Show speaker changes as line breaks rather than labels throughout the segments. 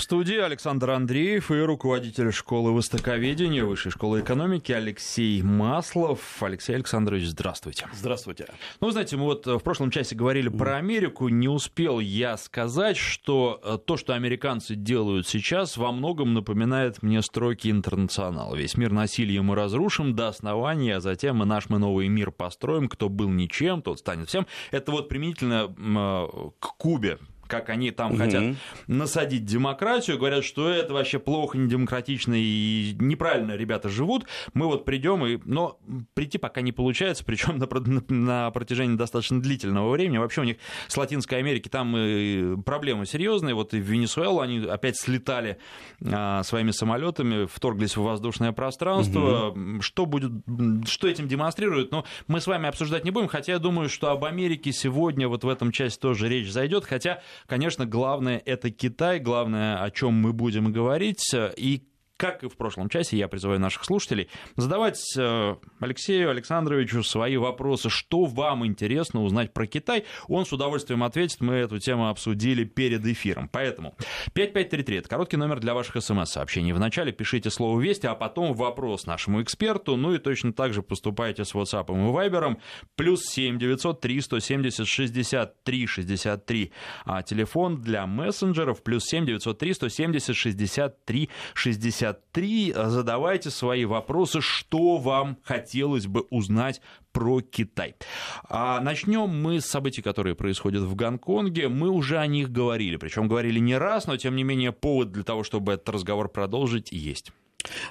В студии Александр Андреев и руководитель школы востоковедения Высшей школы экономики Алексей Маслов. Алексей Александрович, здравствуйте.
Здравствуйте.
Ну, знаете, мы вот в прошлом часе говорили про Америку. Не успел я сказать, что э, то, что американцы делают сейчас, во многом напоминает мне строки интернационала. Весь мир насилием мы разрушим до основания, а затем мы наш мы новый мир построим. Кто был ничем, тот станет всем. Это вот применительно э, к Кубе как они там угу. хотят насадить демократию, говорят, что это вообще плохо, недемократично и неправильно ребята живут. Мы вот придем и, но прийти пока не получается, причем на, на, протяжении достаточно длительного времени. Вообще у них с Латинской Америки там проблемы серьезные. Вот и в Венесуэлу они опять слетали а, своими самолетами, вторглись в воздушное пространство. Угу. Что будет, что этим демонстрирует? Но ну, мы с вами обсуждать не будем, хотя я думаю, что об Америке сегодня вот в этом части тоже речь зайдет, хотя Конечно, главное это Китай, главное, о чем мы будем говорить, и как и в прошлом часе, я призываю наших слушателей задавать э, Алексею Александровичу свои вопросы, что вам интересно узнать про Китай. Он с удовольствием ответит, мы эту тему обсудили перед эфиром. Поэтому 5533 – это короткий номер для ваших смс-сообщений. Вначале пишите слово «Вести», а потом вопрос нашему эксперту. Ну и точно так же поступайте с WhatsApp и Viber. Плюс 7 900 3 170 63 63. А телефон для мессенджеров плюс 7 903 170 63 63. 63. Задавайте свои вопросы, что вам хотелось бы узнать про Китай. А начнем мы с событий, которые происходят в Гонконге. Мы уже о них говорили, причем говорили не раз, но тем не менее повод для того, чтобы этот разговор продолжить, есть.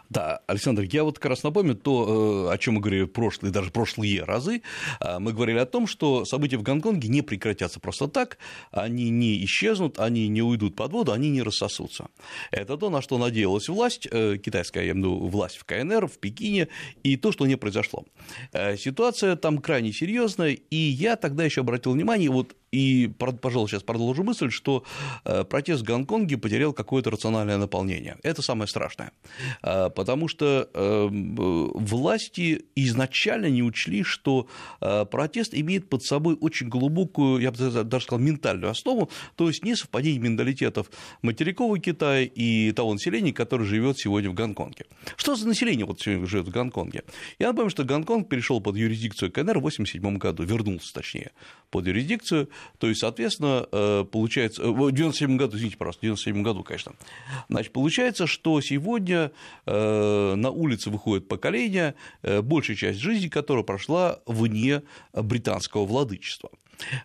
Да, Александр, я вот как раз напомню то, э, о чем мы говорили прошлые, даже прошлые разы. А, мы говорили о том, что события в Гонконге не прекратятся просто так, они не исчезнут, они не уйдут под воду, они не рассосутся. Это то, на что надеялась власть, э, китайская, я имею в виду власть в КНР, в Пекине, и то, что не произошло. Э, ситуация там крайне серьезная, и я тогда еще обратил внимание, вот и, пожалуй, сейчас продолжу мысль, что э, протест в Гонконге потерял какое-то рациональное наполнение. Это самое страшное. Э, потому что э, власти изначально не учли, что протест имеет под собой очень глубокую, я бы даже сказал, ментальную основу, то есть не совпадение менталитетов материкового Китая и того населения, которое живет сегодня в Гонконге. Что за население вот сегодня живет в Гонконге? Я напомню, что Гонконг перешел под юрисдикцию КНР в 1987 году, вернулся точнее под юрисдикцию то есть, соответственно, э, получается, э, в 97 году, извините, пожалуйста, в 97 году, конечно, значит, получается, что сегодня э, на улицы выходит поколение, большая часть жизни которого прошла вне британского владычества.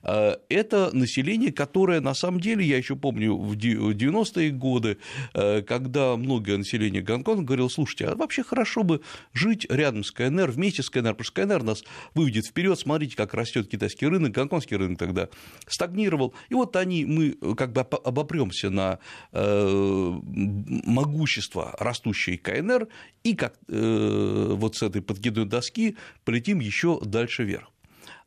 Э, это население, которое на самом деле, я еще помню в 90-е годы, э, когда многое население Гонконга говорило, слушайте, а вообще хорошо бы жить рядом с КНР, вместе с КНР, потому что КНР нас выведет вперед, смотрите, как растет китайский рынок, гонконгский рынок тогда стагнировал, и вот они, мы как бы обопремся на э, могущество растущей КНР, и как вот с этой подкидной доски полетим еще дальше вверх.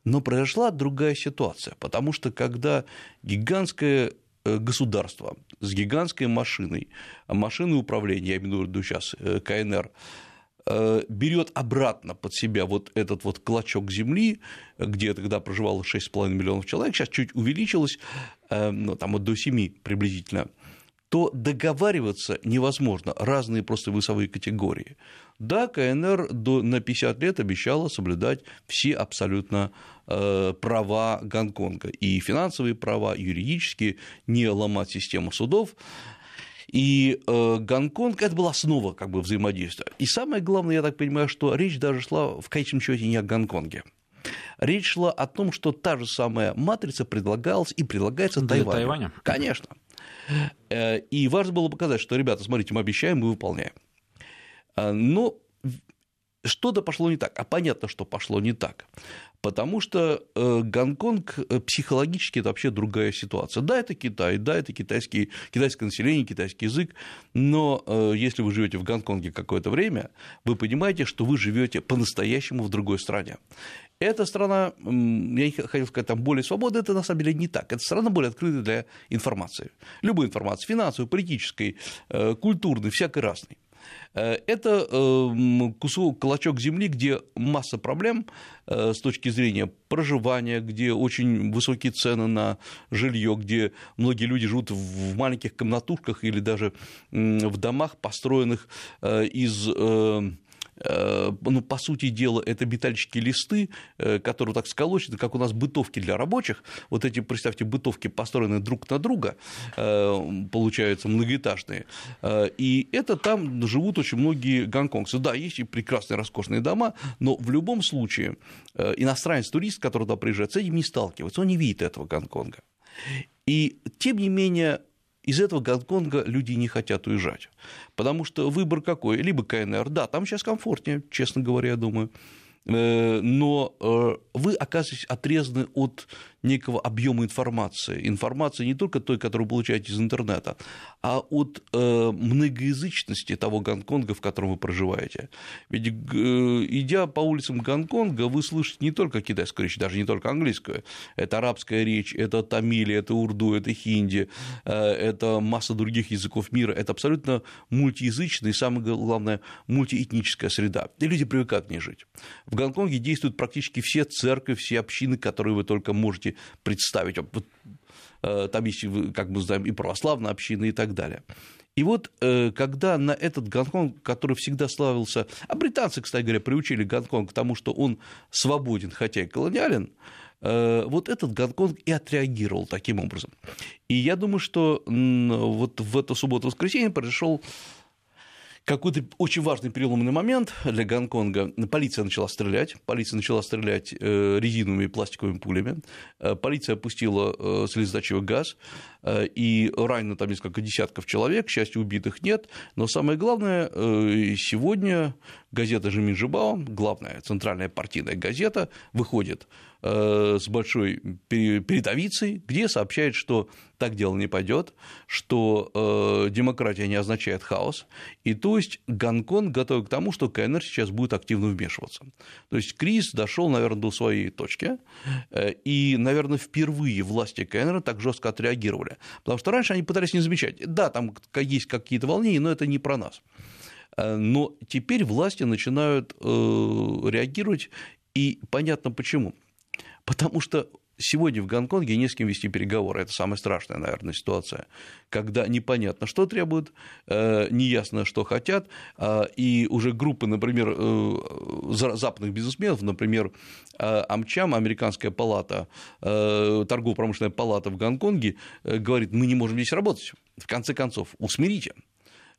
Но произошла другая ситуация, потому что когда гигантское э, государство с гигантской машиной, машиной управления, я имею в виду сейчас э, КНР, э, берет обратно под себя вот этот вот клочок земли, где тогда проживало 6,5 миллионов человек, сейчас чуть увеличилось, ну, там вот до 7 приблизительно, то договариваться невозможно, разные просто весовые категории. Да, КНР на 50 лет обещала соблюдать все абсолютно э, права Гонконга, и финансовые права, и юридические, не ломать систему судов. И э, Гонконг это была основа как бы, взаимодействия. И самое главное, я так понимаю, что речь даже шла в конечном счете не о Гонконге. Речь шла о том, что та же самая матрица предлагалась и предлагается Для Тайваню. Тайваня. Конечно. Э, и важно было показать, что, ребята, смотрите, мы обещаем, мы выполняем. А, но что-то пошло не так. А понятно, что пошло не так. Потому что э, Гонконг э, психологически это вообще другая ситуация. Да, это Китай, да, это китайский, китайское население, китайский язык, но если вы живете в Гонконге какое-то время, вы понимаете, что вы живете по-настоящему в другой стране. Эта страна, я не хотел сказать, там более свободна, это на самом деле не так. Это страна более открыта для информации. Любой информации, финансовой, политической, э, культурной, всякой разной. Это кусок, клочок земли, где масса проблем с точки зрения проживания, где очень высокие цены на жилье, где многие люди живут в маленьких комнатушках или даже в домах, построенных из Э, ну, по сути дела, это металлические листы, э, которые так сколочены, как у нас бытовки для рабочих. Вот эти, представьте, бытовки построены друг на друга, э, получаются многоэтажные. И это там живут очень многие гонконгцы. Да, есть и прекрасные, роскошные дома, но в любом случае иностранец-турист, который туда приезжает, с этим не сталкивается, он не видит этого Гонконга. И тем не менее из этого Гонконга люди не хотят уезжать. Потому что выбор какой? Либо КНР, да, там сейчас комфортнее, честно говоря, я думаю. Э, но э, вы оказываетесь отрезаны от некого объема информации. Информации не только той, которую вы получаете из интернета, а от э, многоязычности того Гонконга, в котором вы проживаете. Ведь идя по улицам Гонконга, вы слышите не только китайскую речь, даже не только английскую. Это арабская речь, это тамили, это урду, это хинди, это масса других языков мира. Это абсолютно мультиязычная и, самое главное, мультиэтническая среда. И люди привыкают к ней жить. В Гонконге действуют практически все церкви, все общины, которые вы только можете представить. Э, там есть, как мы знаем, и православная община и так далее. И вот э, когда на этот Гонконг, который всегда славился, а британцы, кстати говоря, приучили Гонконг к тому, что он свободен, хотя и колониален, э, вот этот Гонконг и отреагировал таким образом. И я думаю, что вот в эту субботу-воскресенье произошел какой-то очень важный переломный момент для Гонконга. Полиция начала стрелять, полиция начала стрелять э, резиновыми и пластиковыми пулями, э, полиция опустила э, слезоточивый газ, и ранено там несколько десятков человек, к счастью, убитых нет, но самое главное, сегодня газета «Жемин Жибао», главная центральная партийная газета, выходит с большой передовицей, где сообщает, что так дело не пойдет, что э, демократия не означает хаос, и то есть Гонконг готов к тому, что КНР сейчас будет активно вмешиваться. То есть кризис дошел, наверное, до своей точки, э, и, наверное, впервые власти КНР так жестко отреагировали, потому что раньше они пытались не замечать, да, там есть какие-то волнения, но это не про нас. Но теперь власти начинают реагировать, и понятно почему – Потому что сегодня в Гонконге не с кем вести переговоры. Это самая страшная, наверное, ситуация, когда непонятно, что требуют, э, неясно, что хотят, а, и уже группы, например, э, западных бизнесменов, например, э, Амчам, американская палата, торгово-промышленная палата в Гонконге, говорит, мы не можем здесь работать. В конце концов, усмирите,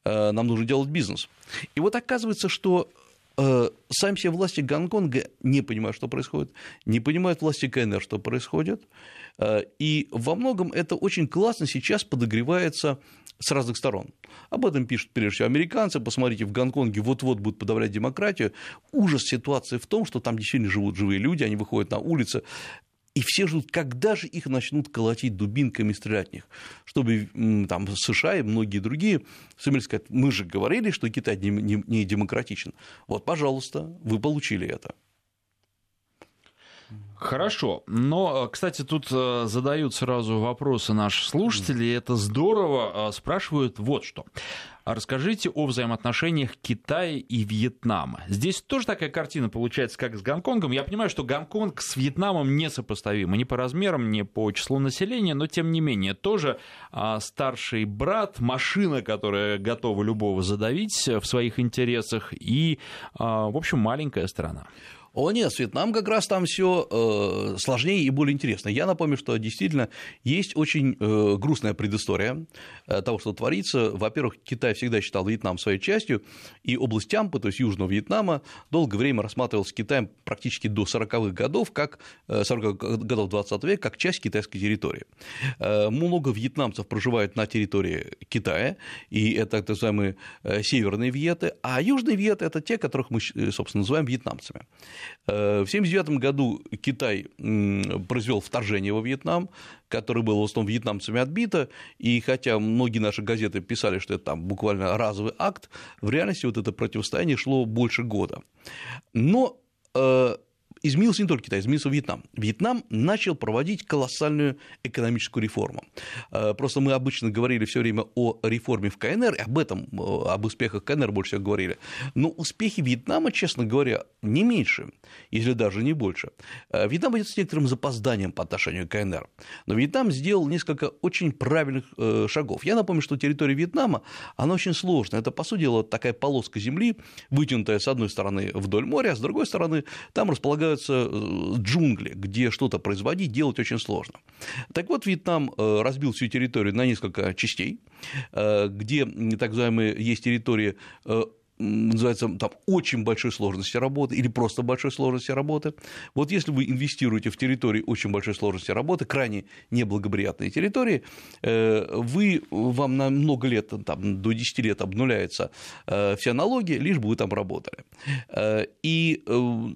нам нужно делать бизнес. И вот оказывается, что Э, сами все власти Гонконга не понимают, что происходит, не понимают власти КНР, что происходит, э, и во многом это очень классно сейчас подогревается с разных сторон. Об этом пишут прежде всего американцы. Посмотрите, в Гонконге вот-вот будут подавлять демократию. Ужас ситуации в том, что там действительно живут живые люди, они выходят на улицы и все ждут, когда же их начнут колотить дубинками, стрелять в них, чтобы там США и многие другие сумели сказать, мы же говорили, что Китай не демократичен. Вот, пожалуйста, вы получили это.
Хорошо. Но, кстати, тут э, задают сразу вопросы наши слушатели. Это здорово. Э, спрашивают вот что. Расскажите о взаимоотношениях Китая и Вьетнама. Здесь тоже такая картина получается, как с Гонконгом. Я понимаю, что Гонконг с Вьетнамом несопоставимы ни по размерам, ни по числу населения, но тем не менее тоже а, старший брат, машина, которая готова любого задавить в своих интересах, и, а, в общем, маленькая страна.
О нет, с Вьетнамом как раз там все э, сложнее и более интересно. Я напомню, что действительно есть очень э, грустная предыстория э, того, что творится. Во-первых, Китай всегда считал Вьетнам своей частью, и область Тямпы, то есть Южного Вьетнама, долгое время рассматривалась Китаем практически до 40-х годов, как 40-х годов 20 века, как часть китайской территории. Много вьетнамцев проживают на территории Китая, и это так называемые северные вьеты, а южные вьеты – это те, которых мы, собственно, называем вьетнамцами. Э, в 1979 году Китай произвел вторжение во Вьетнам, которое было в основном вьетнамцами отбито, и хотя многие наши газеты писали, что это там буквально разовый акт, в реальности вот это противостояние шло больше года. Но э, изменился не только Китай, изменился Вьетнам. Вьетнам начал проводить колоссальную экономическую реформу. Э, просто мы обычно говорили все время о реформе в КНР, об этом, э, об успехах КНР больше всего говорили. Но успехи Вьетнама, честно говоря, не меньше, если даже не больше. Э, Вьетнам идет с некоторым запозданием по отношению к КНР. Но Вьетнам сделал несколько очень правильных шагов. Я напомню, что территория Вьетнама, она очень сложная. Это, по сути дела, такая полоска земли, вытянутая с одной стороны вдоль моря, а с другой стороны там располагаются джунгли, где что-то производить, делать очень сложно. Так вот, Вьетнам разбил всю территорию на несколько частей, э, где так называемые есть территории э, называется там очень большой сложности работы или просто большой сложности работы. Вот если вы инвестируете в территории очень большой сложности работы, крайне неблагоприятные территории, э, вы, вам на много лет, там, до 10 лет обнуляется вся налоги, лишь бы вы там работали. И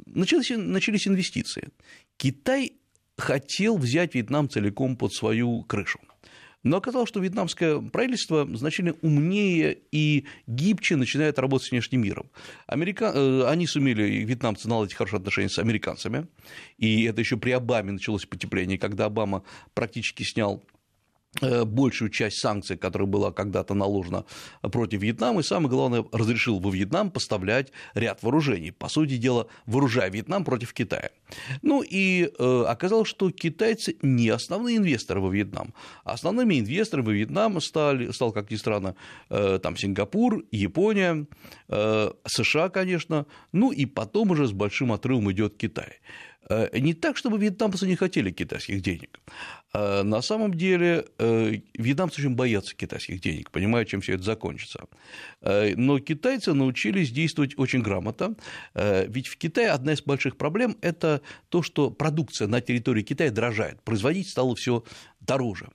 начались, начались инвестиции. Китай хотел взять Вьетнам целиком под свою крышу. Но оказалось, что вьетнамское правительство значительно умнее и гибче начинает работать с внешним миром. Америка... Э, они сумели, вьетнамцы, наладить хорошие отношения с американцами, и это еще при Обаме началось потепление, когда Обама практически снял большую часть санкций, которая была когда-то наложена против Вьетнама, и самое главное, разрешил во Вьетнам поставлять ряд вооружений, по сути дела, вооружая Вьетнам против Китая. Ну и э, оказалось, что китайцы не основные инвесторы во Вьетнам. Основными инвесторами во Вьетнам стали, стал, как ни странно, э, там Сингапур, Япония, э, США, конечно, ну и потом уже с большим отрывом идет Китай. Э, не так, чтобы вьетнамцы не хотели китайских денег. Э, на самом деле э, вьетнамцы очень боятся китайских денег, понимают, чем все это закончится. Но китайцы научились действовать очень грамотно, ведь в Китае одна из больших проблем – это то, что продукция на территории Китая дорожает, производить стало все дороже.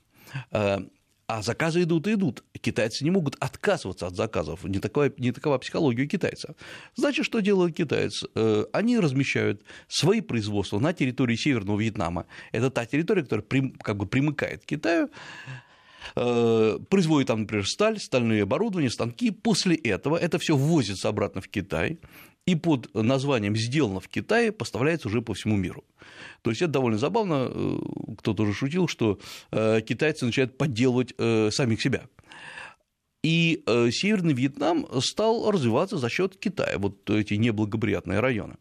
А заказы идут и идут. Китайцы не могут отказываться от заказов. Не такова, не такова психология китайцев. Значит, что делают китайцы? Э, они размещают свои производства на территории Северного Вьетнама. Это та территория, которая как бы примыкает к Китаю э, производит там, например, сталь, стальное оборудование, станки. После этого это все ввозится обратно в Китай и под названием «сделано в Китае» поставляется уже по всему миру. То есть это довольно забавно, э, кто-то уже шутил, что э, китайцы начинают подделывать э, самих себя. И Северный Вьетнам стал развиваться за счет Китая, вот эти неблагоприятные районы.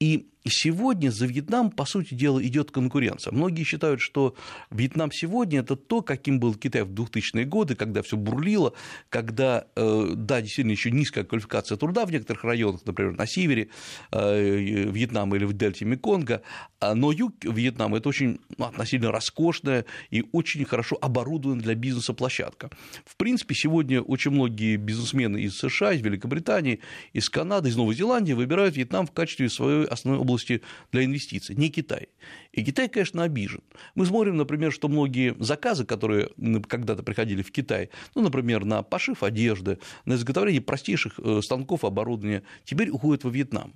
И сегодня за Вьетнам, по сути дела, идет конкуренция. Многие считают, что Вьетнам сегодня это то, каким был Китай в 2000-е годы, когда все бурлило, когда, э, да, действительно еще низкая квалификация труда в некоторых районах, например, на севере э, Вьетнама или в дельте Меконга, а, но юг Вьетнама это очень ну, относительно роскошная и очень хорошо оборудованная для бизнеса площадка. В принципе, сегодня очень многие бизнесмены из США, из Великобритании, из Канады, из Новой Зеландии выбирают Вьетнам в качестве своей основной области для инвестиций, не Китай. И Китай, конечно, обижен. Мы смотрим, например, что многие заказы, которые когда-то приходили в Китай, ну, например, на пошив одежды, на изготовление простейших э, станков оборудования, теперь уходят во Вьетнам.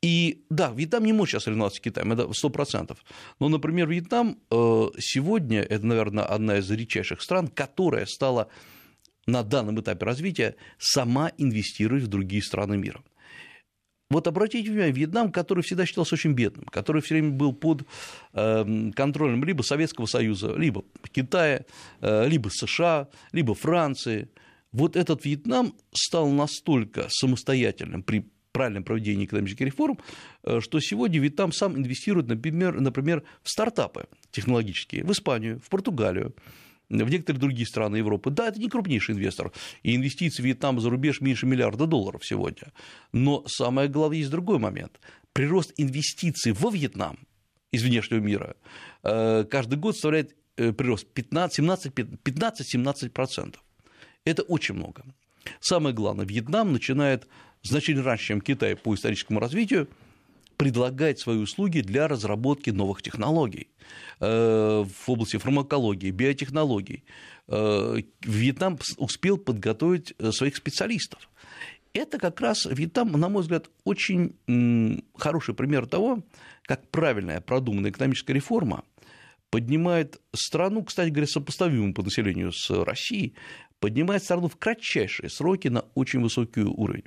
И да, Вьетнам не может сейчас соревноваться с Китаем, это сто процентов. Но, например, Вьетнам э, сегодня, это, наверное, одна из редчайших стран, которая стала на данном этапе развития сама инвестировать в другие страны мира. Вот обратите внимание, Вьетнам, который всегда считался очень бедным, который все время был под эм, контролем либо Советского Союза, либо Китая, э, либо США, либо Франции, вот этот Вьетнам стал настолько самостоятельным при правильном проведении экономических реформ, э, что сегодня Вьетнам сам инвестирует, например, например, в стартапы технологические, в Испанию, в Португалию, в некоторые другие страны Европы. Да, это не крупнейший инвестор, и инвестиции Вьетнама за рубеж меньше миллиарда долларов сегодня. Но самое главное, есть другой момент. Прирост инвестиций во Вьетнам из внешнего мира э, каждый год составляет э, прирост 15-17%. Это очень много. Самое главное, Вьетнам начинает значительно раньше, чем Китай по историческому развитию, предлагать свои услуги для разработки новых технологий э, в области фармакологии, биотехнологий. Э, Вьетнам успел подготовить э, своих специалистов. Это как раз Вьетнам, на мой взгляд, очень хороший пример того, как правильная продуманная экономическая реформа поднимает страну, кстати говоря, сопоставимую по населению с Россией, поднимает страну в кратчайшие сроки на очень высокий уровень.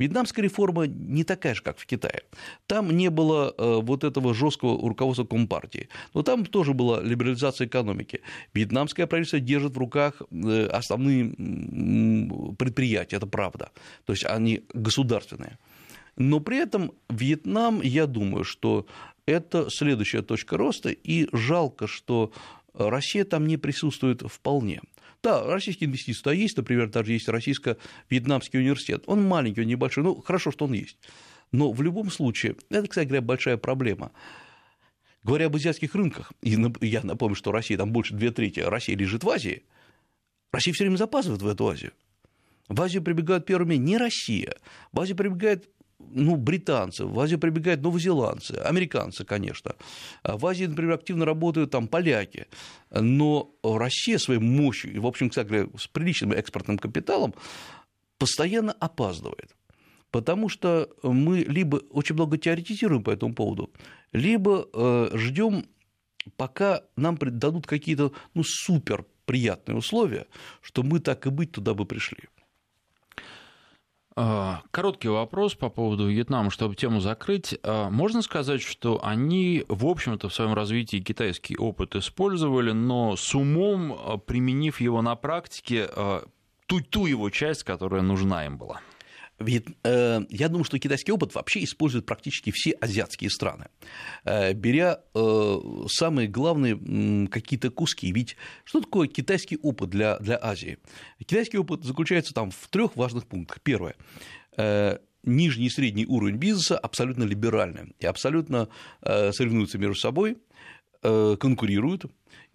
Вьетнамская реформа не такая же, как в Китае. Там не было э, вот этого жесткого руководства Компартии, но там тоже была либерализация экономики. Вьетнамское правительство держит в руках э, основные предприятия, это правда, то есть они государственные. Но при этом Вьетнам, я думаю, что это следующая точка роста, и жалко, что Россия там не присутствует вполне. Да, российские инвестиции туда есть, например, даже есть российско-вьетнамский университет. Он маленький, он небольшой, ну, хорошо, что он есть. Но в любом случае, это, кстати говоря, большая проблема. Говоря об азиатских рынках, и я напомню, что Россия, там больше две трети России лежит в Азии, Россия все время запаздывает в эту Азию. В Азию прибегают первыми не Россия, в Азию прибегает ну, британцы, в Азию прибегают новозеландцы, американцы, конечно. А в Азии, например, активно работают там поляки. Но Россия своей мощью, в общем, кстати с приличным экспортным капиталом, постоянно опаздывает. Потому что мы либо очень много теоретизируем по этому поводу, либо э, ждем, пока нам дадут какие-то ну, супер приятные условия, что мы так и быть туда бы пришли.
А, короткий вопрос по поводу Вьетнама, чтобы тему закрыть. А, можно сказать, что они, в общем-то, в своем развитии китайский опыт использовали, но с умом, а, применив его на практике, ту, ту его часть, которая нужна им была?
Э, я думаю, что китайский опыт вообще используют практически все азиатские страны, э, беря э, самые главные какие-то куски. Ведь что такое китайский опыт для, для Азии? Китайский опыт заключается там в трех важных пунктах. Первое нижний и средний уровень бизнеса абсолютно либеральный и абсолютно соревнуются между собой, конкурируют,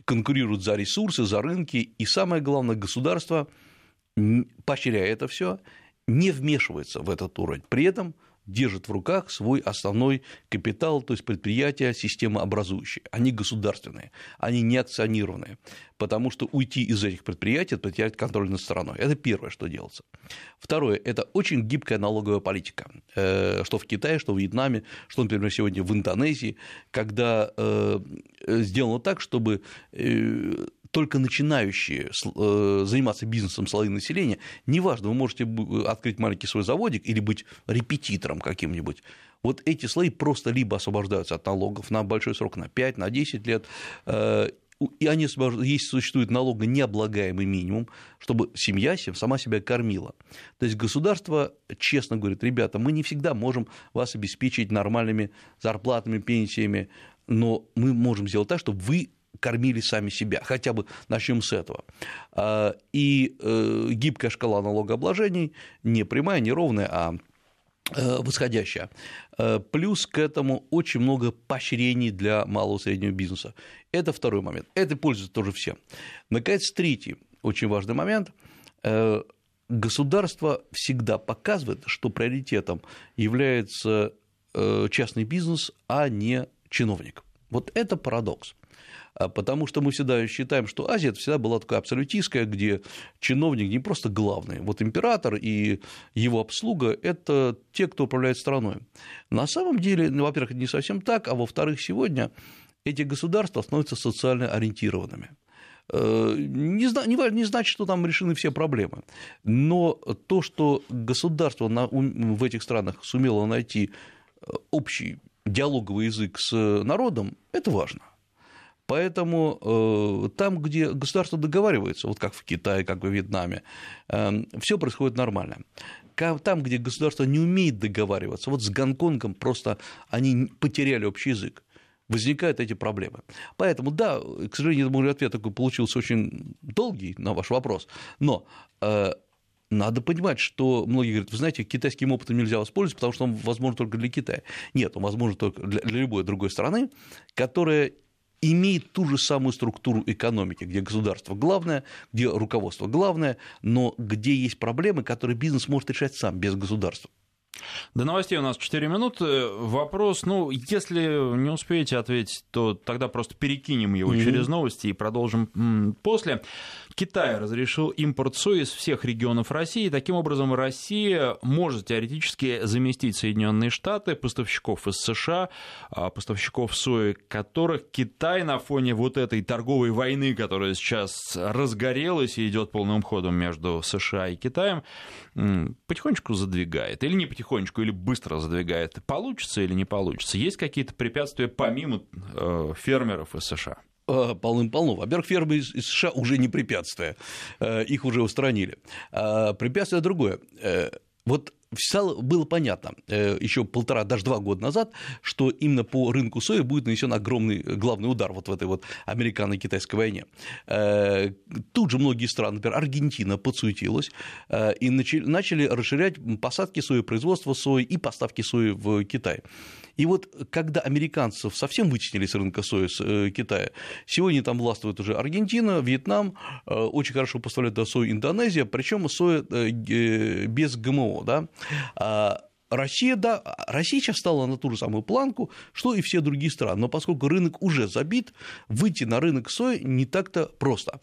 конкурируют за ресурсы, за рынки, и самое главное, государство поощряя это все не вмешивается в этот уровень. При этом держит в руках свой основной капитал, то есть предприятия системообразующие. Они государственные, они не акционированные, потому что уйти из этих предприятий, это потерять контроль над страной. Это первое, что делается. Второе – это очень гибкая налоговая политика, э, что в Китае, что в Вьетнаме, что, например, сегодня в Индонезии, когда э, сделано так, чтобы э, только начинающие э, заниматься бизнесом слои населения, неважно, вы можете открыть маленький свой заводик или быть репетитором каким-нибудь, вот эти слои просто либо освобождаются от налогов на большой срок, на 5, на 10 лет, э, и они если существует налогонеоблагаемый минимум, чтобы семья сама себя кормила. То есть государство честно говорит, ребята, мы не всегда можем вас обеспечить нормальными зарплатами, пенсиями, но мы можем сделать так, чтобы вы кормили сами себя. Хотя бы начнем с этого. А, и э, гибкая шкала налогообложений не прямая, не ровная, а э, восходящая. Э, плюс к этому очень много поощрений для малого и среднего бизнеса. Это второй момент. Это пользуется тоже всем. Наконец, третий очень важный момент. Государство всегда показывает, что приоритетом является частный бизнес, а не чиновник. Вот это парадокс. А потому что мы всегда считаем, что Азия это всегда была такая абсолютистская, где чиновник не просто главный, вот император и его обслуга – это те, кто управляет страной. На самом деле, ну, во-первых, не совсем так, а во-вторых, сегодня эти государства становятся социально ориентированными. Э, не, не, не значит, что там решены все проблемы, но то, что государство на, в этих странах сумело найти э, общий диалоговый язык с народом, это важно. Поэтому э, там, где государство договаривается, вот как в Китае, как в Вьетнаме, э, все происходит нормально. Там, где государство не умеет договариваться, вот с Гонконгом просто они потеряли общий язык возникают эти проблемы. Поэтому, да, к сожалению, мой ответ такой получился очень долгий на ваш вопрос, но э, надо понимать, что многие говорят, вы знаете, китайским опытом нельзя воспользоваться, потому что он возможен только для Китая. Нет, он возможен только для любой другой страны, которая имеет ту же самую структуру экономики, где государство главное, где руководство главное, но где есть проблемы, которые бизнес может решать сам, без государства.
До новостей у нас 4 минуты. Вопрос, ну, если не успеете ответить, то тогда просто перекинем его mm-hmm. через новости и продолжим после. Китай разрешил импорт сои из всех регионов России. Таким образом, Россия может теоретически заместить Соединенные Штаты, поставщиков из США, а, поставщиков сои, которых Китай на фоне вот этой торговой войны, которая сейчас разгорелась и идет полным ходом между США и Китаем, потихонечку задвигает. Или не потихонечку, или быстро задвигает. Получится или не получится? Есть какие-то препятствия помимо э, фермеров из США?
Э, полным-полно. Во-первых, фермы из США уже не препятствие, э, их уже устранили. А препятствие другое. Э, вот стало, было понятно еще полтора, даже два года назад, что именно по рынку сои будет нанесен огромный главный удар вот в этой вот американо-китайской войне. Тут же многие страны, например, Аргентина подсуетилась и начали расширять посадки сои, производство сои и поставки сои в Китай. И вот когда американцев совсем вытеснили с рынка сои с э, Китая, сегодня там властвует уже Аргентина, Вьетнам, э, очень хорошо поставляет сою Индонезия, причем соя э, без ГМО. Да? А Россия, да, Россия сейчас стала на ту же самую планку, что и все другие страны. Но поскольку рынок уже забит, выйти на рынок сои не так-то просто.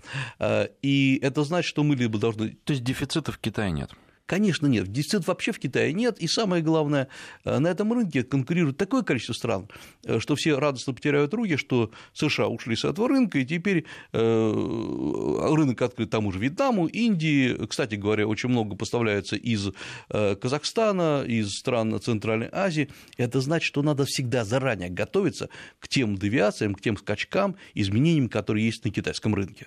И это значит, что мы либо должны...
То есть дефицита в Китае нет?
Конечно, нет. Дефицит вообще в Китае нет. И самое главное, э, на этом рынке конкурирует такое количество стран, э, что все радостно потеряют руки, что США ушли с этого рынка, и теперь э, рынок открыт тому же Вьетнаму, Индии. Кстати говоря, очень много поставляется из Казахстана, из стран Центральной Азии. Это значит, что надо всегда заранее готовиться к тем девиациям, к тем скачкам, изменениям, которые есть на китайском рынке.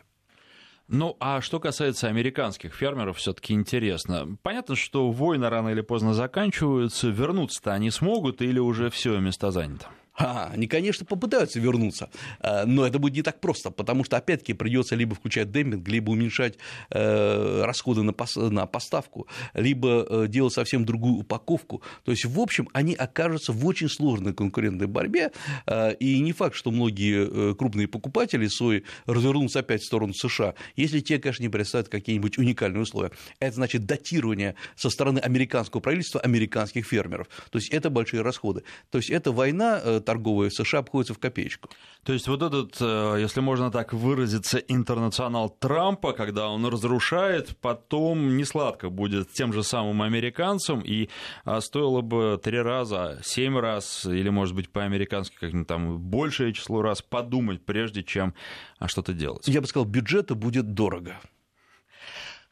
Ну, а что касается американских фермеров, все-таки интересно. Понятно, что войны рано или поздно заканчиваются, вернуться-то они смогут или уже все место занято?
А, они, конечно, попытаются вернуться, э, но это будет не так просто, потому что, опять-таки, придется либо включать демпинг, либо уменьшать э, расходы на поставку, либо э, делать совсем другую упаковку. То есть, в общем, они окажутся в очень сложной конкурентной борьбе, и не факт, что многие крупные покупатели сои развернутся опять в сторону США, если те, конечно, не представят какие-нибудь уникальные условия. Это значит датирование со стороны американского правительства американских фермеров. То есть, это большие расходы. То есть, это война торговые США обходятся в копеечку.
То есть вот этот, э, если можно так выразиться, интернационал Трампа, когда он разрушает, потом не сладко будет тем же самым американцам, и а, стоило бы три раза, семь раз, или, может быть, по-американски как-нибудь там большее число раз подумать, прежде чем а, что-то делать.
Я бы сказал, бюджета будет дорого.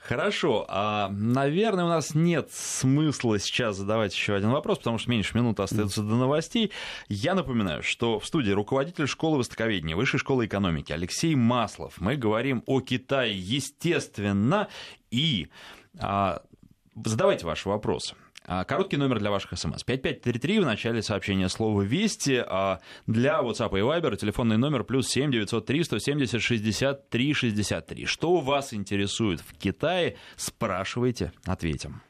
Хорошо, а, наверное, у нас нет смысла сейчас задавать еще один вопрос, потому что меньше минуты остается до новостей. Я напоминаю, что в студии руководитель школы востоковедения Высшей школы экономики Алексей Маслов. Мы говорим о Китае, естественно, и а, задавайте ваши вопросы. А, короткий номер для ваших смс. 5533 в начале сообщения слова «Вести». А для WhatsApp и Viber телефонный номер плюс 7 903 170 63 63. Что вас интересует в Китае? Спрашивайте, ответим.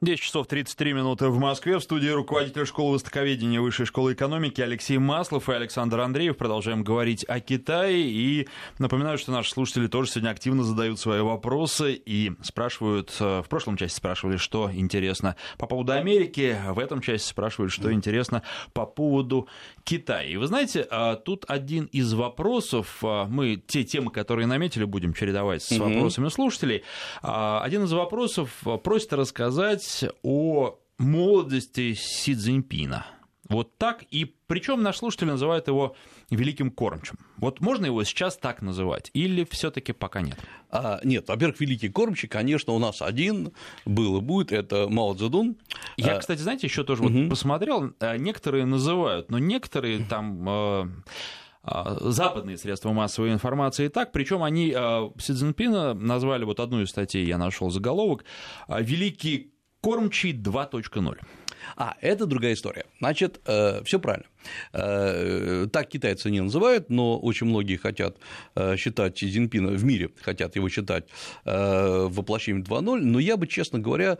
10 часов 33 минуты в Москве. В студии руководитель школы востоковедения Высшей школы экономики Алексей Маслов и Александр Андреев. Продолжаем говорить о Китае. И напоминаю, что наши слушатели тоже сегодня активно задают свои вопросы и спрашивают, э, в прошлом части спрашивали, что интересно по поводу Америки, в этом части спрашивают, что интересно по поводу Китая. И вы знаете, а, тут один из вопросов, а, мы те темы, которые наметили, будем чередовать с вопросами слушателей. А, один из вопросов просит рассказать говорить о молодости Си Цзиньпина. Вот так, и причем наш слушатель называет его великим кормчим. Вот можно его сейчас так называть, или все-таки пока нет?
А, нет, во-первых, великий кормчий, конечно, у нас один был и будет, это Мао Цзэдун.
Я, а, кстати, знаете, еще тоже угу. вот посмотрел, а, некоторые называют, но некоторые там а, западные средства массовой информации и так, причем они Си Цзиньпина назвали, вот одну из статей я нашел заголовок, «Великий Кормчий 2.0.
А, это другая история. Значит, э, все правильно. Э, так китайцы не называют, но очень многие хотят э, считать Цзиньпина в мире, хотят его считать э, воплощением 2.0, но я бы, честно говоря,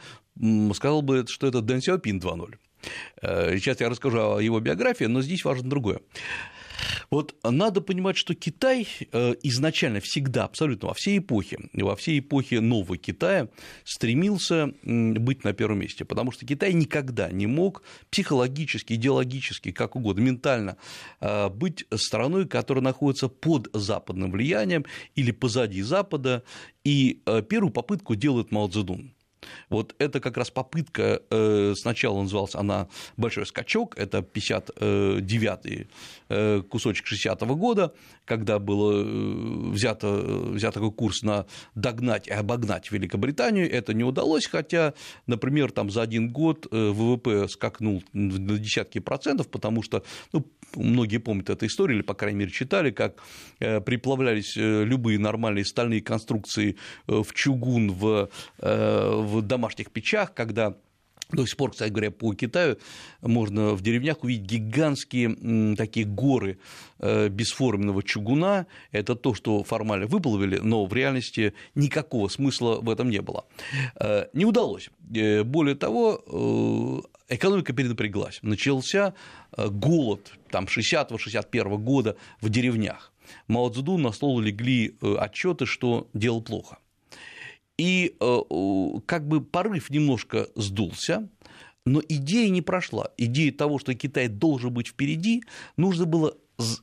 сказал бы, что это Дэн Сяопин 2.0. Э, сейчас я расскажу о его биографии, но здесь важно другое. Вот надо понимать, что Китай э, изначально всегда, абсолютно во всей эпохе, во всей эпохе нового Китая стремился быть на первом месте, потому что Китай никогда не мог психологически, идеологически, как угодно, ментально э, быть страной, которая находится под западным влиянием или позади Запада, и э, первую попытку делает Мао Цзэдун. Вот это как раз попытка, э, сначала называлась она «Большой скачок», это 59-й э, кусочек 60-го года, когда было э, взято, взят такой курс на догнать и обогнать Великобританию, это не удалось, хотя, например, там за один год ВВП скакнул на десятки процентов, потому что, ну, многие помнят эту историю, или, по крайней мере, читали, как приплавлялись любые нормальные стальные конструкции в чугун, в, в домашних печах, когда до сих пор, кстати говоря, по Китаю можно в деревнях увидеть гигантские такие горы э, бесформенного чугуна. Это то, что формально выплавили, но в реальности никакого смысла в этом не было. Э, не удалось. Э, более того, экономика перенапряглась. Начался голод там, 60-61 года в деревнях. Мао Цзэдун на стол легли отчеты, что дело плохо. И э, как бы порыв немножко сдулся, но идея не прошла. Идея того, что Китай должен быть впереди, нужно было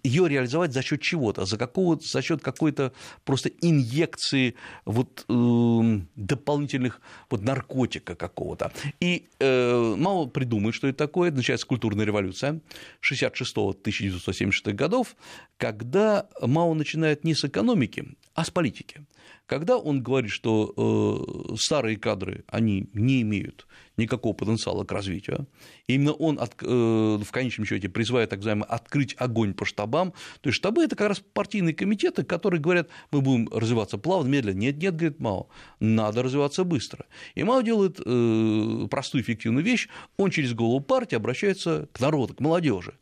ее реализовать за счет чего-то, за, какого, за счет какой-то просто инъекции вот, э, дополнительных вот, наркотика какого-то. И э, мало придумать, что это такое. Начинается культурная революция 66-1976 годов, когда Мао начинает не с экономики, а с политики когда он говорит, что э, старые кадры, они не имеют никакого потенциала к развитию, именно он от, э, в конечном счете призывает так называемый открыть огонь по штабам, то есть штабы – это как раз партийные комитеты, которые говорят, мы будем развиваться плавно, медленно. Нет, нет, говорит Мао, надо развиваться быстро. И Мао делает э, простую эффективную вещь, он через голову партии обращается к народу, к молодежи.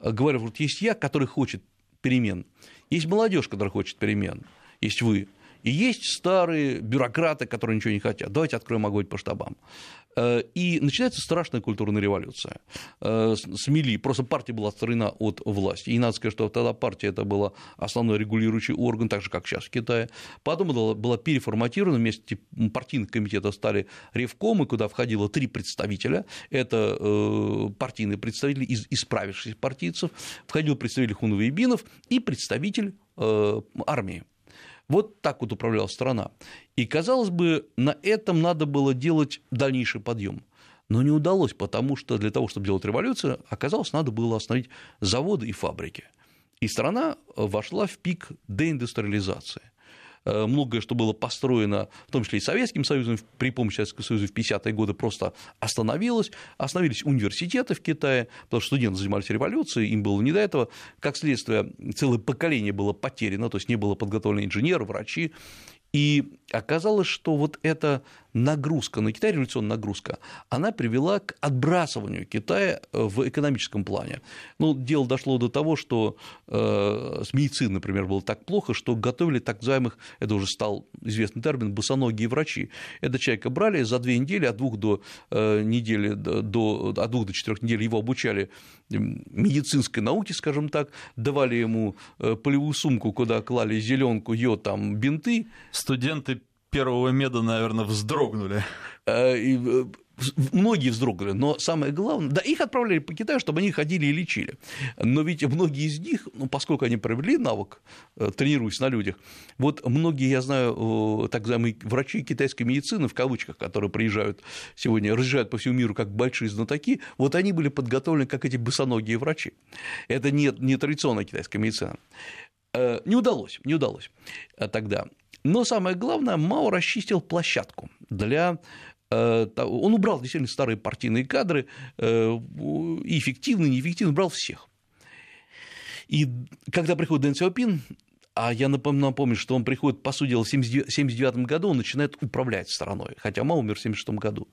Говоря, вот есть я, который хочет перемен, есть молодежь, которая хочет перемен, есть вы – и есть старые бюрократы, которые ничего не хотят. Давайте откроем огонь по штабам. Э, и начинается страшная культурная революция. Э, Смели, просто партия была отстранена от власти. И надо сказать, что тогда партия это была основной регулирующий орган, так же, как сейчас в Китае. Потом она была переформатирована, вместе партийных комитетов стали ревкомы, куда входило три представителя. Это э, партийные представители из исправившихся партийцев, входил представитель Хунвейбинов и представитель армии. Вот так вот управлялась страна. И, казалось бы, на этом надо было делать дальнейший подъем. Но не удалось, потому что для того, чтобы делать революцию, оказалось, надо было остановить заводы и фабрики. И страна вошла в пик деиндустриализации. Э, многое, что было построено, в том числе и Советским Союзом, при помощи Советского Союза в 50-е годы просто остановилось. Остановились университеты в Китае, потому что студенты занимались революцией, им было не до этого. Как следствие, целое поколение было потеряно, то есть не было подготовлено инженеры, врачи. И оказалось, что вот эта нагрузка на Китай, революционная нагрузка, она привела к отбрасыванию Китая э, в экономическом плане. Ну, дело дошло до того, что э, с медициной, например, было так плохо, что готовили так называемых, это уже стал известный термин, босоногие врачи. Это человека брали за две недели, от двух до э, недели, до, от двух до четырех недель его обучали медицинской науке, скажем так, давали ему полевую сумку, куда клали зеленку, йод, там бинты.
Студенты первого меда, наверное, вздрогнули.
Э, э, многие вздрогнули, но самое главное, да, их отправляли по Китаю, чтобы они ходили и лечили. Но ведь многие из них, ну, поскольку они провели навык, э, тренируясь на людях, вот многие, я знаю, так называемые врачи китайской медицины, в кавычках, которые приезжают сегодня, разъезжают по всему миру как большие знатоки, вот они были подготовлены как эти босоногие врачи. Это не, не традиционная китайская медицина. Не удалось, не удалось тогда. Но самое главное, Мао расчистил площадку для э, он убрал действительно старые партийные кадры, э, и эффективно, и неэффективно, брал всех. И когда приходит Дэн Сяопин, а я напомню, что он приходит, по сути дела, в 1979 году, он начинает управлять страной, хотя Мао умер в 1976 году.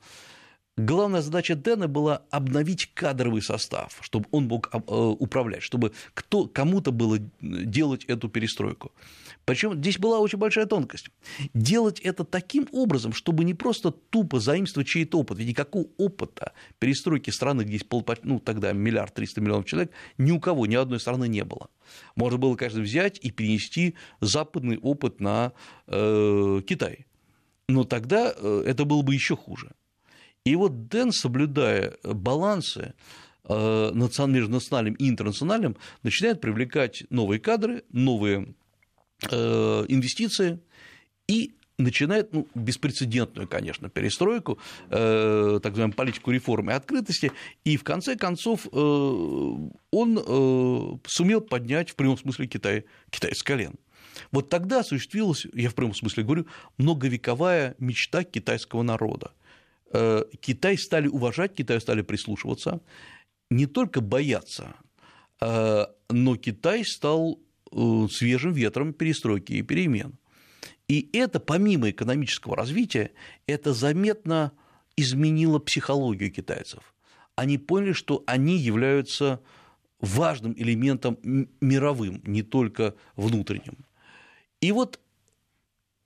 Главная задача Дэна была обновить кадровый состав, чтобы он мог э, управлять, чтобы кто, кому-то было делать эту перестройку. Причем здесь была очень большая тонкость. Делать это таким образом, чтобы не просто тупо заимствовать чей-то опыт. Ведь никакого опыта перестройки страны, где есть пол, ну, тогда миллиард триста миллионов человек, ни у кого, ни одной страны не было. Можно было, конечно, взять и перенести западный опыт на э, Китай. Но тогда э, это было бы еще хуже. И вот Дэн, соблюдая балансы э, между национальным и интернациональным, начинает привлекать новые кадры, новые э, инвестиции и начинает ну, беспрецедентную, конечно, перестройку, э, так называемую политику реформы и открытости, и в конце концов э, он э, сумел поднять в прямом смысле Китай, Китай с колен. Вот тогда осуществилась, я в прямом смысле говорю, многовековая мечта китайского народа. Э, Китай стали уважать, Китай стали прислушиваться, не только бояться, э, но Китай стал э, свежим ветром перестройки и перемен. И это, помимо экономического развития, это заметно изменило психологию китайцев. Они поняли, что они являются важным элементом мировым, не только внутренним. И вот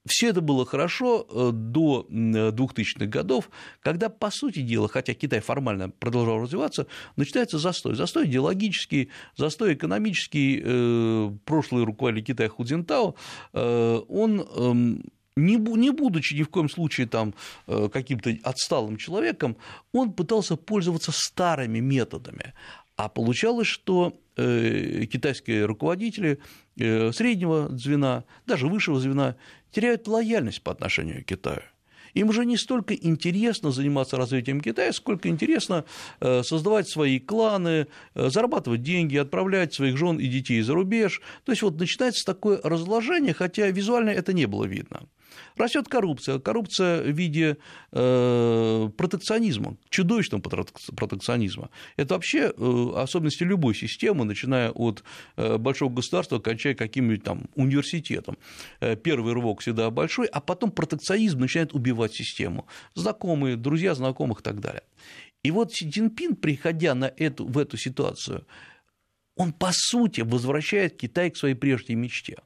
все это было хорошо э, до 2000-х годов, когда, по сути дела, хотя Китай формально продолжал развиваться, начинается застой. Застой идеологический, застой экономический. Э, прошлый руководитель Китая Ху Цзинтао, э, он эм, не будучи ни в коем случае там каким-то отсталым человеком, он пытался пользоваться старыми методами. А получалось, что китайские руководители среднего звена, даже высшего звена теряют лояльность по отношению к Китаю. Им уже не столько интересно заниматься развитием Китая, сколько интересно э, создавать свои кланы, э, зарабатывать деньги, отправлять своих жен и детей за рубеж. То есть вот начинается такое разложение, хотя визуально это не было видно. Растет коррупция. Коррупция в виде э, протекционизма, чудовищного протекционизма. Это вообще э, особенности любой системы, начиная от э, большого государства, кончая каким-нибудь там университетом. Э, первый рывок всегда большой, а потом протекционизм начинает убивать систему. Знакомые, друзья знакомых и так далее. И вот Си Цзиньпин, приходя на эту, в эту ситуацию, он, по сути, возвращает Китай к своей прежней мечте.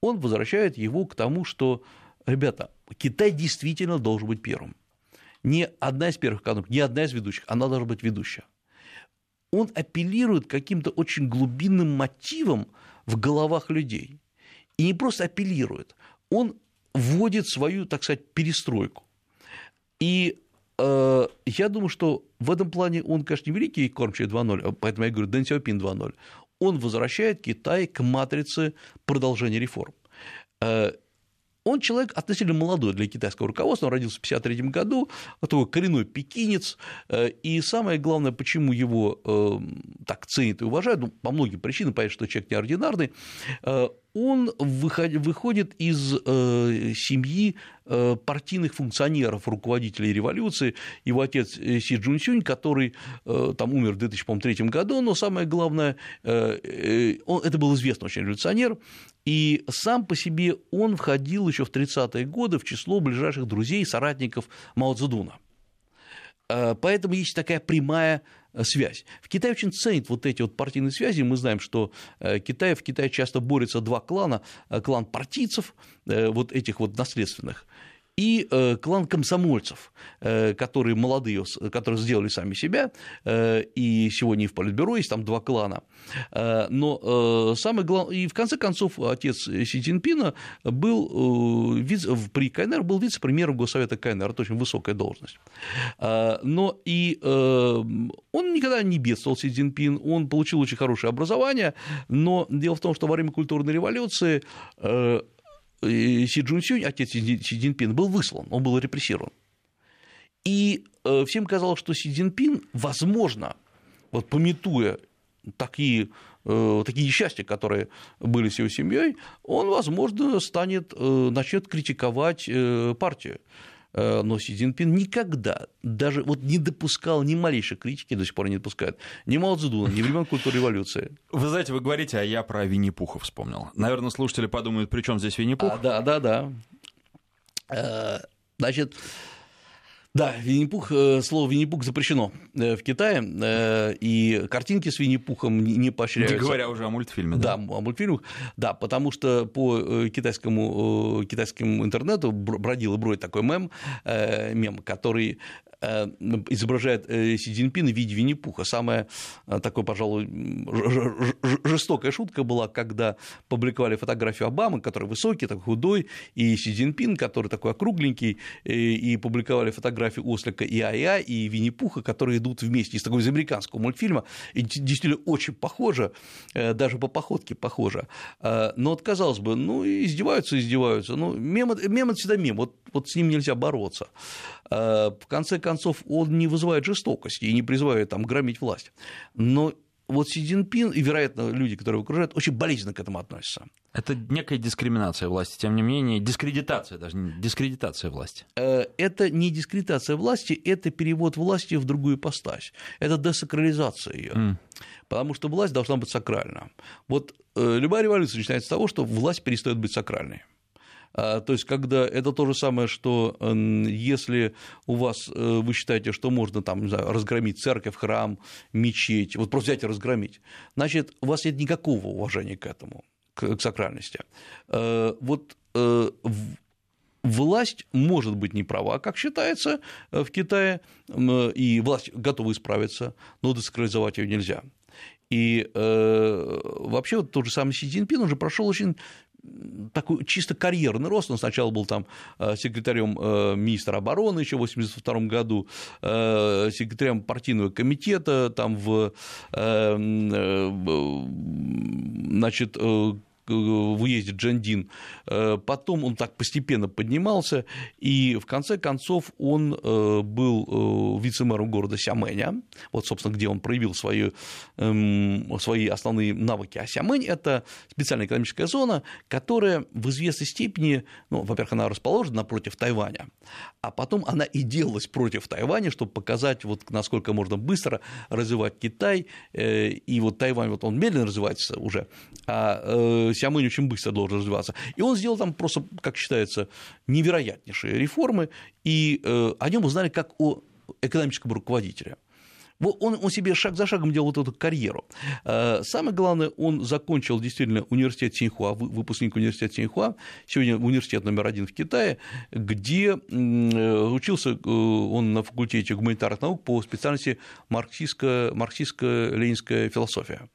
Он возвращает его к тому, что ребята, Китай действительно должен быть первым. Не одна из первых экономик, не одна из ведущих, она должна быть ведущая. Он апеллирует каким-то очень глубинным мотивом в головах людей. И не просто апеллирует, он вводит свою, так сказать, перестройку. И э, я думаю, что в этом плане он, конечно, не великий кормчий 2.0, поэтому я говорю Дэн Сяопин 2.0. Он возвращает Китай к матрице продолжения реформ. Он человек относительно молодой для китайского руководства, он родился в 1953 году, такой коренной пекинец, э, и самое главное, почему его э, так ценят и уважают, ну, по многим причинам, понятно, что человек неординарный, э, он выходит из семьи партийных функционеров, руководителей революции. Его отец Си Джунсюнь, который там умер в 2003 году, но самое главное, он, это был известный очень революционер, и сам по себе он входил еще в 30-е годы в число ближайших друзей и соратников Мао Цзэдуна. Э, поэтому есть такая прямая э, связь. В Китае очень ценят вот эти вот партийные связи. Мы знаем, что э, Китай, в Китае часто борются два клана. Клан партийцев, вот этих вот наследственных, и э, клан комсомольцев, э, которые молодые, которые сделали сами себя, э, и сегодня и в Политбюро есть там два клана. Но самое главное, и в конце концов отец Си Цзиньпина был при КНР был вице-премьером Госсовета КНР, это очень высокая должность. Но и он никогда не бедствовал Си Цзиньпин, он получил очень хорошее образование, но дело в том, что во время культурной революции Си Джунсюнь, отец Си Цзиньпина, был выслан, он был репрессирован. И э, всем казалось, что Си Цзиньпин, возможно, вот пометуя такие, э, такие несчастья, которые были с его семьей, он, возможно, станет, э, начнет критиковать партию. Э, но Си Цзиньпин никогда даже вот не допускал ни малейшей критики, до сих пор не допускает, ни Мао Цзэдуна, ни времен культуры революции.
Вы знаете, вы говорите, а я про Винни-Пуха вспомнил. Наверное, слушатели подумают, при чем здесь Винни-Пух? А,
да, да, да. Э, значит, Да, Винни-Пух, э, слово Винни-Пух запрещено э, в Китае, э, и картинки с Винни-Пухом не поощряются.
Не говоря уже о мультфильме.
Да, да о мультфильмах, да, потому что по китайскому, китайскому интернету бродил и бродит такой мем, мем, который изображает Си Цзиньпина в виде Винни-Пуха. Самая такой, пожалуй, жестокая шутка была, когда публиковали фотографию Обамы, который высокий, такой худой, и Си Цзиньпин, который такой округленький, и публиковали фотографию Ослика и Ая, и Винни-Пуха, которые идут вместе из такого из американского мультфильма, и действительно очень похоже, даже по походке похоже. Но вот, казалось бы, ну, издеваются, издеваются, ну, мем, мем это всегда мем, вот, вот с ним нельзя бороться. В конце концов, он не вызывает жестокости и не призывает там громить власть. Но вот Си Цзиньпин и, вероятно, люди, которые его окружают, очень болезненно к этому относятся.
Это некая дискриминация власти, тем не менее, дискредитация даже, дискредитация власти.
Э, это не дискредитация власти, это перевод власти в другую постась. Это десакрализация ее. Mm. Потому что власть должна быть сакральна. Вот э, любая революция начинается с того, что власть перестает быть сакральной. А, то есть, когда это то же самое, что если у вас э, вы считаете, что можно там, не знаю, разгромить церковь, храм, мечеть, вот просто взять и разгромить, значит, у вас нет никакого уважения к этому, к сакральности. Э, вот э, власть может быть не права, как считается в Китае, и власть готова исправиться, но десакрализовать ее нельзя. И э, вообще вот тот же самый Си Цзиньпин уже прошел очень такой чисто карьерный рост. Он сначала был там э, секретарем э, министра обороны еще в 1982 году, э, секретарем партийного комитета там в значит, в уезде Джандин. Э, потом он так постепенно поднимался, и в конце концов он э, был э, вице-мэром города Сямэня, вот, собственно, где он проявил свои, эм, свои основные навыки. А Сямэнь – это специальная экономическая зона, которая в известной степени, ну, во-первых, она расположена напротив Тайваня, а потом она и делалась против Тайваня, чтобы показать, вот, насколько можно быстро развивать Китай, и вот Тайвань, вот он медленно развивается уже, а Сямынь очень быстро должен развиваться. И он сделал там просто, как считается, невероятнейшие реформы, и э, о нем узнали как о экономическом руководителе. Он, он себе шаг за шагом делал вот эту карьеру. Э, самое главное, он закончил действительно университет Синьхуа, выпускник университета Синьхуа, сегодня университет номер один в Китае, где э, учился он на факультете гуманитарных наук по специальности марксистско-ленинская философия.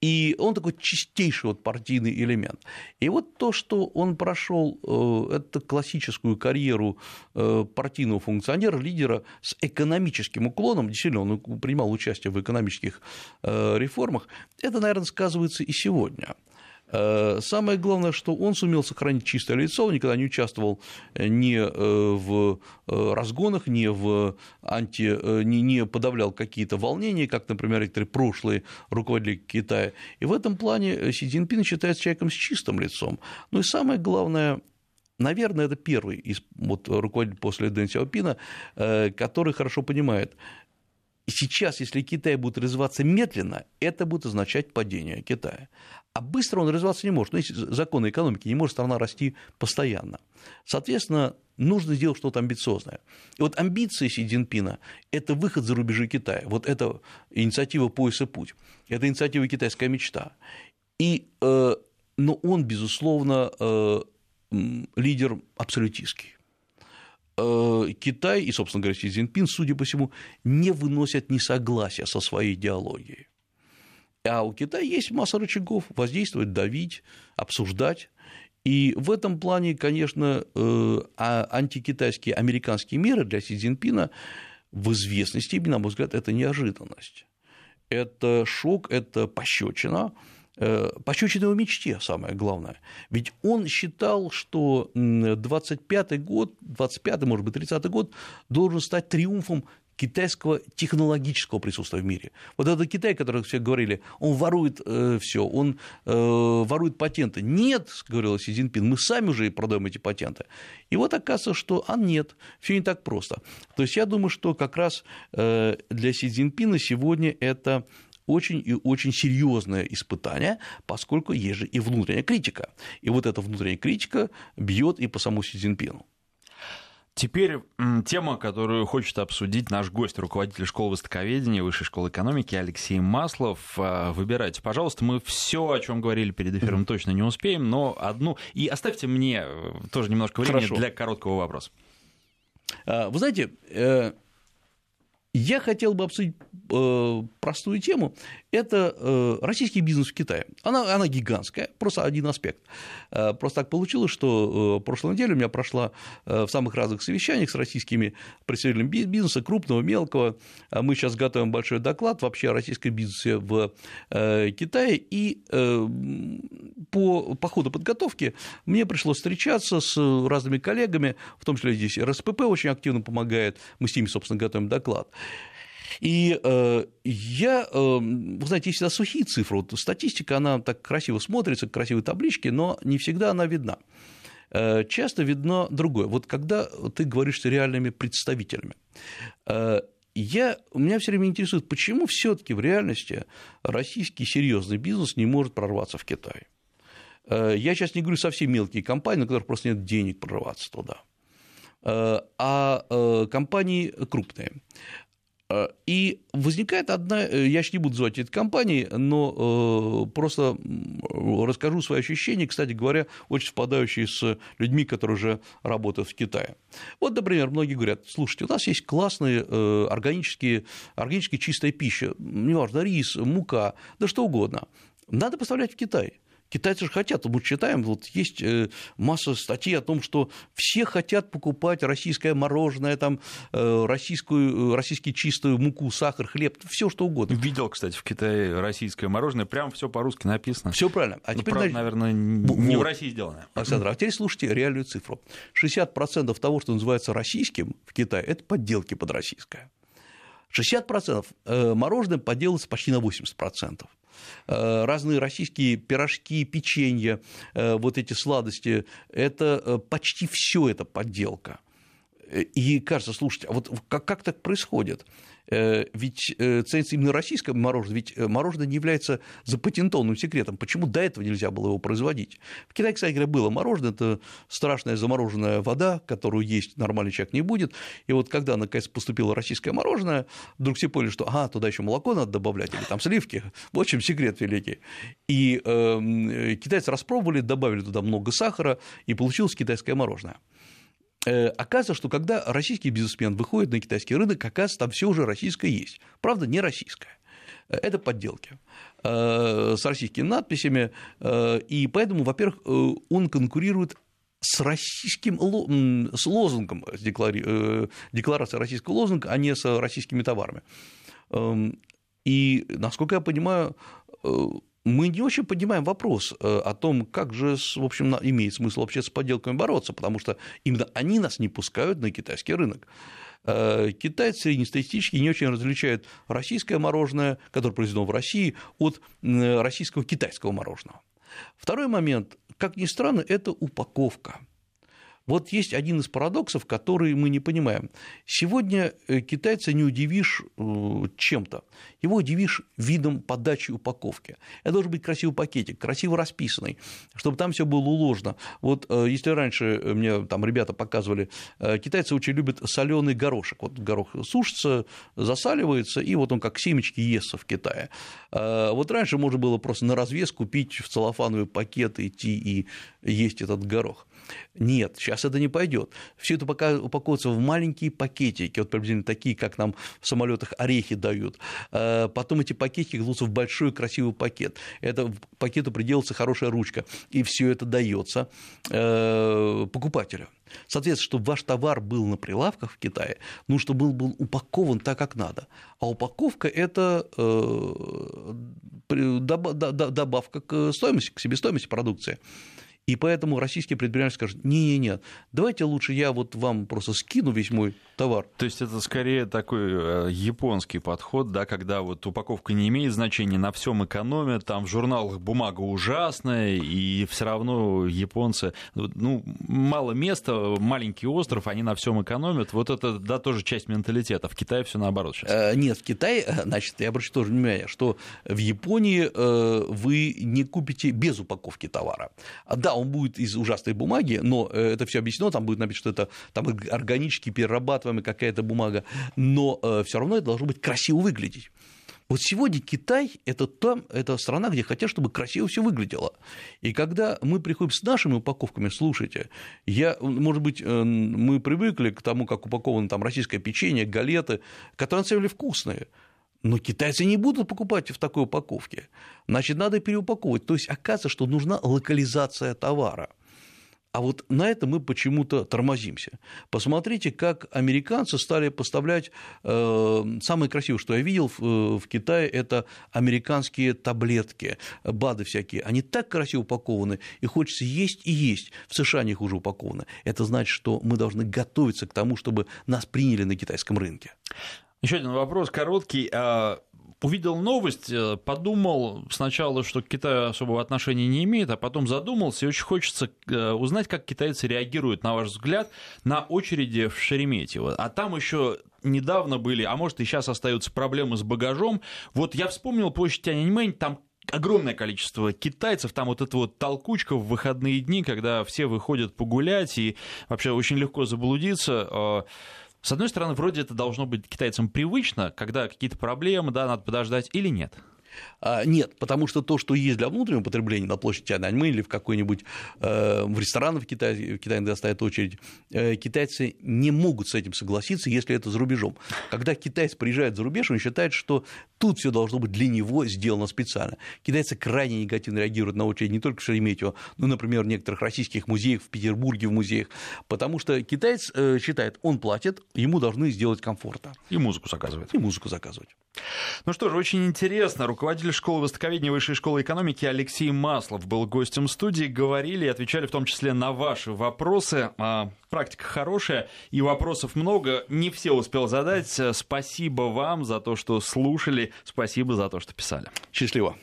И он такой чистейший вот партийный элемент. И вот то, что он прошел э, это классическую карьеру э, партийного функционера, лидера с экономическим уклоном, действительно, он принимал участие в экономических э, реформах, это, наверное, сказывается и сегодня. Э, самое главное, что он сумел сохранить чистое лицо, он никогда не участвовал э, ни э, в разгонах, ни, в анти, ни, не подавлял какие-то волнения, как, например, некоторые прошлые руководители Китая. И в этом плане Си Цзиньпин считается человеком с чистым лицом. Ну и самое главное, наверное, это первый из вот, руководителей после Дэн Сяопина, который хорошо понимает, сейчас, если Китай будет развиваться медленно, это будет означать падение Китая. А быстро он развиваться не может. Ну, есть законы экономики, не может страна расти постоянно. Соответственно, нужно сделать что-то амбициозное. И вот амбиции Си Цзиньпина – это выход за рубежи Китая. Вот это инициатива «Пояс и путь». Это инициатива «Китайская мечта». И, э, но он, безусловно, э, лидер абсолютистский. Э, Китай и, собственно говоря, Си Цзиньпин, судя по всему, не выносят несогласия со своей идеологией. А у Китая есть масса рычагов воздействовать, давить, обсуждать. И в этом плане, конечно, э, а антикитайские американские меры для Си Цзиньпина в известной степени, на мой взгляд, это неожиданность. Это шок, это пощечина, пощечина его мечте, самое главное. Ведь он считал, что 25-й год, 25-й, может быть, 30-й год должен стать триумфом китайского технологического присутствия в мире. Вот это Китай, который все говорили, он ворует э, все, он э, ворует патенты. Нет, говорил Си Цзиньпин, мы сами уже продаем эти патенты. И вот оказывается, что а нет, все не так просто. То есть я думаю, что как раз э, для Си Цзиньпина сегодня это очень и очень серьезное испытание, поскольку есть же и внутренняя критика. И вот эта внутренняя критика бьет и по самому Си Цзиньпину.
Теперь тема, которую хочет обсудить наш гость, руководитель школы востоковедения Высшей школы экономики Алексей Маслов. А, выбирайте, пожалуйста, мы все, о чем говорили перед эфиром, точно не успеем, но одну... И оставьте мне э, тоже немножко времени Хорошо. для короткого вопроса.
А, вы знаете, э, я хотел бы обсудить э, простую тему. Это э, российский бизнес в Китае. Она, она гигантская, просто один аспект. Э, просто так получилось, что прошлой неделе у меня прошла в самых разных совещаниях с российскими представителями бизнеса, крупного, мелкого. Мы сейчас готовим большой доклад вообще о российском бизнесе в Китае. И по, по ходу подготовки мне пришлось встречаться с разными коллегами, в том числе здесь РСПП очень активно помогает. Мы с ними, собственно, готовим доклад. И э, я, э, вы знаете, есть всегда сухие цифры, вот статистика, она так красиво смотрится, красивые таблички, но не всегда она видна. Э, часто видно другое. Вот когда ты говоришь с реальными представителями, э, я, меня все время интересует, почему все-таки в реальности российский серьезный бизнес не может прорваться в Китай. Э, я сейчас не говорю совсем мелкие компании, на которых просто нет денег прорваться туда, э, а компании крупные. Э, и возникает одна, э, я сейчас не буду звать эти компании, но э, просто расскажу свои ощущения, кстати говоря, очень совпадающие с людьми, которые уже работают в Китае. Вот, например, многие говорят, слушайте, у нас есть классные органические, органически чистая пища, неважно, рис, мука, да что угодно, надо поставлять в Китай. Китайцы же хотят, мы читаем, вот есть э, масса статей о том, что все хотят покупать российское мороженое, там, э, российскую, э, российский чистую муку, сахар, хлеб, все что угодно.
Видел, кстати, в Китае российское мороженое, прям все по-русски написано.
Все правильно.
А ну, теперь, правда, наверное, не вот. в России сделано.
Александр, а теперь слушайте реальную цифру. 60% того, что называется российским в Китае, это подделки под российское. 60% мороженое подделывается почти на 80%. Э, разные российские пирожки, печенье, э, вот эти сладости, это э, почти все это подделка. И кажется, слушайте, а вот как, как так происходит? Э, ведь э, ценится именно российское мороженое, ведь э, мороженое не является запатентованным секретом. Почему до этого нельзя было его производить? В Китае, кстати говоря, было мороженое, это страшная замороженная вода, которую есть нормальный человек не будет. И вот когда, наконец, поступило российское мороженое, вдруг все поняли, что, ага, туда еще молоко надо добавлять, или там сливки. В общем, секрет великий. И э, китайцы распробовали, добавили туда много сахара, и получилось китайское мороженое. Э, оказывается, что когда российский бизнесмен выходит на китайский рынок, оказывается, там все уже российское есть. Правда, не российское. Э, это подделки э, с российскими надписями, и поэтому, во-первых, он конкурирует с российским с лозунгом, с декларацией российского лозунга, а не с российскими товарами. Эм, и, насколько я понимаю, мы не очень понимаем вопрос э, о том, как же, в общем, имеет смысл вообще с подделками бороться, потому что именно они нас не пускают на китайский рынок. Э, китайцы среднестатистически не очень различают российское мороженое, которое произведено в России, от российского китайского мороженого. Второй момент, как ни странно, это упаковка. Вот есть один из парадоксов, который мы не понимаем. Сегодня э, китайца не удивишь э, чем-то, его удивишь видом подачи упаковки. Это должен быть красивый пакетик, красиво расписанный, чтобы там все было уложено. Вот э, если раньше мне там ребята показывали, китайцы очень любят соленый горошек. Вот горох сушится, засаливается, и вот он как семечки естся в Китае. Вот раньше можно было просто на развес купить в целлофановый пакет, идти и есть этот горох. Нет, сейчас это не пойдет. Все это пока упаковывается в маленькие пакетики, вот приблизительно такие, как нам в самолетах орехи дают. Э, потом эти пакетики кладутся в большой красивый пакет. Это пакету приделывается хорошая ручка, и все это дается э, покупателю. Соответственно, чтобы ваш товар был на прилавках в Китае, ну, чтобы был, был упакован так, как надо. А упаковка – это э, добавка к стоимости, к себестоимости продукции. И поэтому российские предприниматели скажут, не-не-не, давайте лучше я вот вам просто скину весь мой товар.
То есть это скорее такой э, японский подход, да, когда вот упаковка не имеет значения, на всем экономят, там в журналах бумага ужасная, и все равно японцы, ну, мало места, маленький остров, они на всем экономят. Вот это, да, тоже часть менталитета. В Китае все наоборот сейчас.
Э, нет, в Китае, значит, я обращу тоже внимание, что в Японии э, вы не купите без упаковки товара. А, да, он будет из ужасной бумаги, но э, это все объяснено, там будет написано, что это там органически перерабатываемая какая-то бумага, но все равно это должно быть красиво выглядеть. Вот сегодня Китай это, там, это страна, где хотят, чтобы красиво все выглядело. И когда мы приходим с нашими упаковками, слушайте, я, может быть, мы привыкли к тому, как упаковано там российское печенье, галеты, которые на самом деле вкусные. Но китайцы не будут покупать в такой упаковке. Значит, надо переупаковывать. То есть, оказывается, что нужна локализация товара. А вот на это мы почему-то тормозимся. Посмотрите, как американцы стали поставлять э, самое красивое, что я видел э, в Китае, это американские таблетки, БАДы всякие. Они так красиво упакованы, и хочется есть и есть. В США они хуже упакованы. Это значит, что мы должны готовиться к тому, чтобы нас приняли на китайском рынке.
Еще один вопрос короткий. А, увидел новость, э, подумал сначала, что к Китаю особого отношения не имеет, а потом задумался, и очень хочется э, узнать, как китайцы реагируют, на ваш взгляд, на очереди в Шереметьево. А там еще недавно были, а может и сейчас остаются проблемы с багажом. Вот я вспомнил площадь Тяньаньмэнь, там огромное количество китайцев, там вот эта вот толкучка в выходные дни, когда все выходят погулять, и вообще очень легко заблудиться. С одной стороны, вроде это должно быть китайцам привычно, когда какие-то проблемы, да, надо подождать или нет?
А, нет, потому что то, что есть для внутреннего потребления на площади Тяньаньмэнь или в какой-нибудь э, в ресторанах в Китае, в Китае иногда стоит очередь, э, китайцы не могут с этим согласиться, если это за рубежом. Когда китайец приезжает за рубеж, он считает, что тут все должно быть для него сделано специально. Китайцы крайне негативно реагируют на очередь не только в Шереметьево, но, например, в некоторых российских музеях, в Петербурге в музеях, потому что китаец э, считает, он платит, ему должны сделать комфортно.
И музыку заказывать.
И музыку заказывать.
Ну что ж, очень интересно. Руководитель школы востоковедения Высшей школы экономики Алексей Маслов был гостем студии. Говорили и отвечали в том числе на ваши вопросы. А, практика хорошая, и вопросов много. Не все успел задать. Спасибо вам за то, что слушали. Спасибо за то, что писали.
Счастливо.